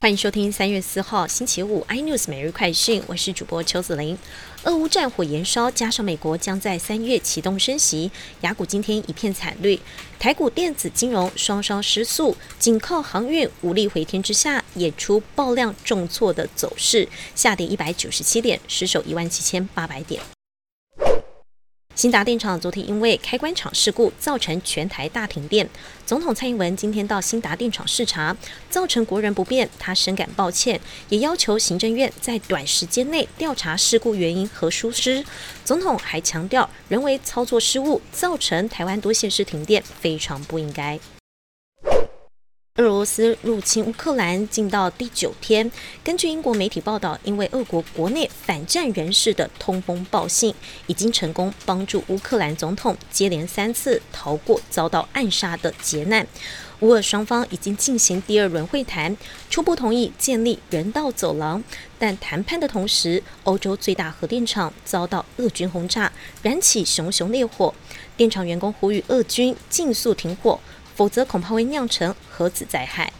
欢迎收听三月四号星期五 iNews 每日快讯，我是主播邱子玲。俄乌战火延烧，加上美国将在三月启动升息，雅股今天一片惨绿，台股电子金融双双失速，仅靠航运无力回天之下，演出爆量重挫的走势，下跌一百九十七点，失守一万七千八百点。新达电厂昨天因为开关厂事故造成全台大停电，总统蔡英文今天到新达电厂视察，造成国人不便，他深感抱歉，也要求行政院在短时间内调查事故原因和疏失。总统还强调，人为操作失误造成台湾多县市停电，非常不应该。俄罗斯入侵乌克兰进到第九天，根据英国媒体报道，因为俄国国内反战人士的通风报信，已经成功帮助乌克兰总统接连三次逃过遭到暗杀的劫难。乌俄双方已经进行第二轮会谈，初步同意建立人道走廊，但谈判的同时，欧洲最大核电厂遭到俄军轰炸，燃起熊熊烈火。电厂员工呼吁俄军尽速停火。否则恐怕会酿成核子灾害。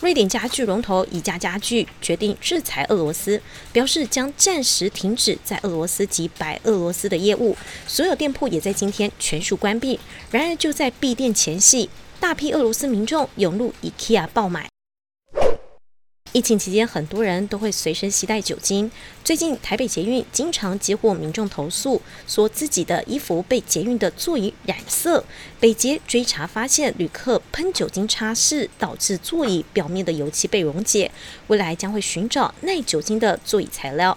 瑞典家具龙头宜家家具决定制裁俄罗斯，表示将暂时停止在俄罗斯及白俄罗斯的业务，所有店铺也在今天全数关闭。然而就在闭店前夕，大批俄罗斯民众涌入 IKEA 爆买。疫情期间，很多人都会随身携带酒精。最近，台北捷运经常接获民众投诉，说自己的衣服被捷运的座椅染色。北捷追查发现，旅客喷酒精擦拭，导致座椅表面的油漆被溶解。未来将会寻找耐酒精的座椅材料。